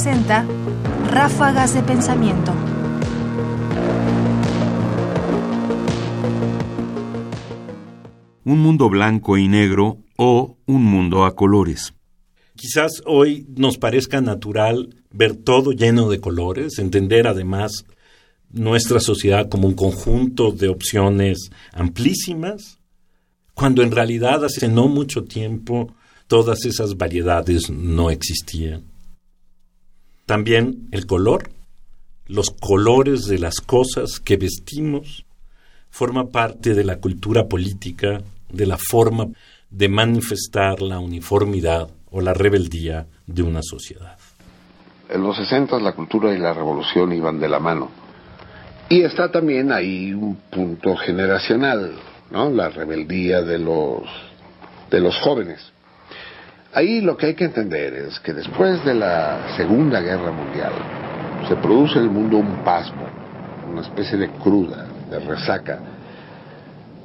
presenta Ráfagas de Pensamiento. Un mundo blanco y negro o un mundo a colores. Quizás hoy nos parezca natural ver todo lleno de colores, entender además nuestra sociedad como un conjunto de opciones amplísimas, cuando en realidad hace no mucho tiempo todas esas variedades no existían. También el color, los colores de las cosas que vestimos, forma parte de la cultura política, de la forma de manifestar la uniformidad o la rebeldía de una sociedad. En los 60 la cultura y la revolución iban de la mano. Y está también ahí un punto generacional, ¿no? La rebeldía de los de los jóvenes. Ahí lo que hay que entender es que después de la Segunda Guerra Mundial se produce en el mundo un pasmo, una especie de cruda, de resaca.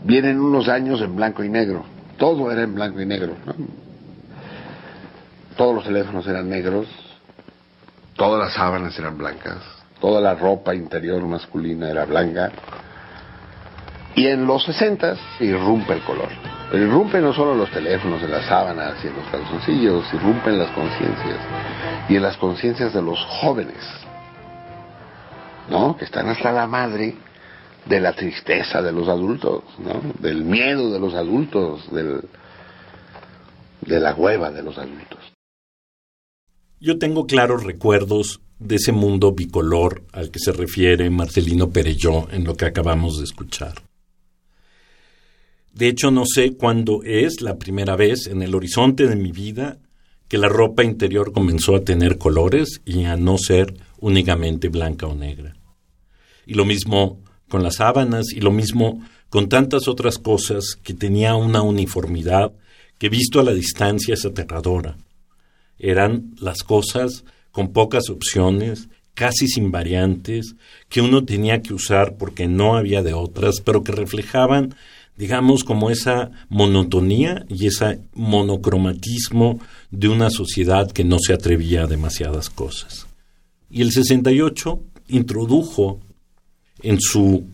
Vienen unos años en blanco y negro, todo era en blanco y negro. Todos los teléfonos eran negros, todas las sábanas eran blancas, toda la ropa interior masculina era blanca. Y en los 60 irrumpe el color. Pero irrumpe no solo los teléfonos, en las sábanas y en los calzoncillos, irrumpen las conciencias. Y en las conciencias de los jóvenes, ¿no? Que están hasta la madre de la tristeza de los adultos, ¿no? Del miedo de los adultos, del, de la hueva de los adultos. Yo tengo claros recuerdos de ese mundo bicolor al que se refiere Marcelino Perelló en lo que acabamos de escuchar. De hecho, no sé cuándo es la primera vez en el horizonte de mi vida que la ropa interior comenzó a tener colores y a no ser únicamente blanca o negra. Y lo mismo con las sábanas y lo mismo con tantas otras cosas que tenía una uniformidad que visto a la distancia es aterradora. Eran las cosas con pocas opciones, casi sin variantes, que uno tenía que usar porque no había de otras, pero que reflejaban digamos, como esa monotonía y ese monocromatismo de una sociedad que no se atrevía a demasiadas cosas. Y el 68 introdujo en su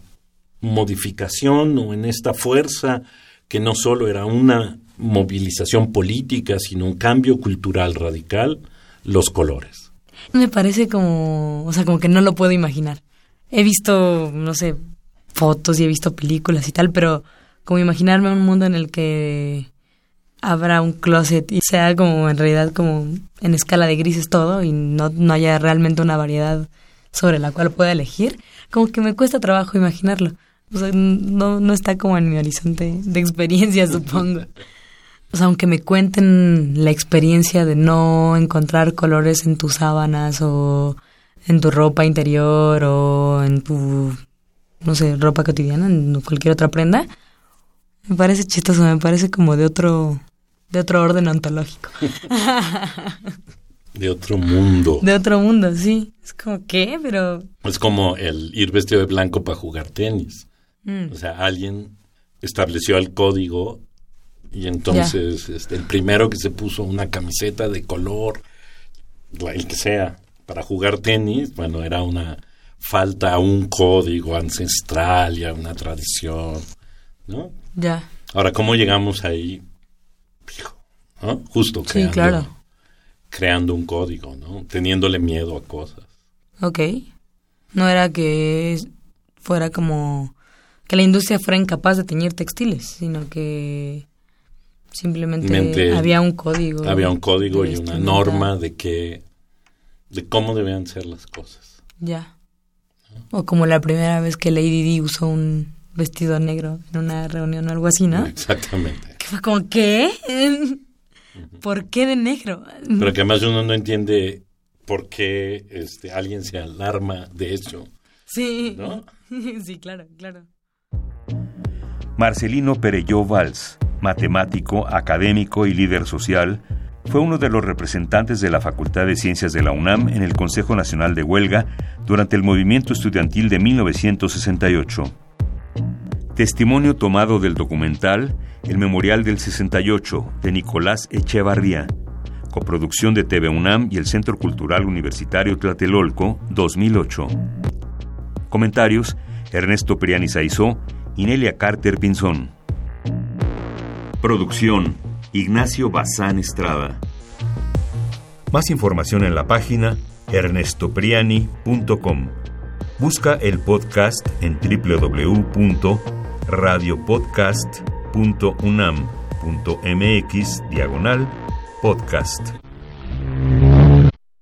modificación o en esta fuerza que no solo era una movilización política, sino un cambio cultural radical, los colores. Me parece como, o sea, como que no lo puedo imaginar. He visto, no sé, fotos y he visto películas y tal, pero como imaginarme un mundo en el que habrá un closet y sea como en realidad como en escala de grises todo y no, no haya realmente una variedad sobre la cual pueda elegir, como que me cuesta trabajo imaginarlo. O sea, no, no está como en mi horizonte de experiencia, supongo. O sea, aunque me cuenten la experiencia de no encontrar colores en tus sábanas o en tu ropa interior o en tu, no sé, ropa cotidiana, en cualquier otra prenda, me parece chistoso, me parece como de otro, de otro orden ontológico. De otro mundo. De otro mundo, sí. Es como, ¿qué? Pero... Es como el ir vestido de blanco para jugar tenis. Mm. O sea, alguien estableció el código y entonces este, el primero que se puso una camiseta de color, el que sea, para jugar tenis, bueno, era una falta a un código ancestral y a una tradición, ¿no? Ya. Ahora, ¿cómo llegamos ahí? ¿no? Justo creando, sí, claro. creando un código, ¿no? Teniéndole miedo a cosas. Ok. No era que fuera como que la industria fuera incapaz de teñir textiles, sino que simplemente había un código. Había un código y una norma de que de cómo debían ser las cosas. Ya. O como la primera vez que Lady Di usó un vestido negro en una reunión o algo así, ¿no? Exactamente. Que fue como, ¿qué? ¿Por qué de negro? Pero que además uno no entiende por qué este, alguien se alarma de eso. Sí. ¿No? sí, claro, claro. Marcelino Perelló Valls, matemático, académico y líder social, fue uno de los representantes de la Facultad de Ciencias de la UNAM en el Consejo Nacional de Huelga durante el movimiento estudiantil de 1968. Testimonio tomado del documental El Memorial del 68 de Nicolás Echevarría, coproducción de TV UNAM y el Centro Cultural Universitario Tlatelolco, 2008. Comentarios: Ernesto Priani Saizó y Nelia Carter Pinzón. Producción: Ignacio Bazán Estrada. Más información en la página ernestopriani.com. Busca el podcast en www.radiopodcast.unam.mx diagonal podcast.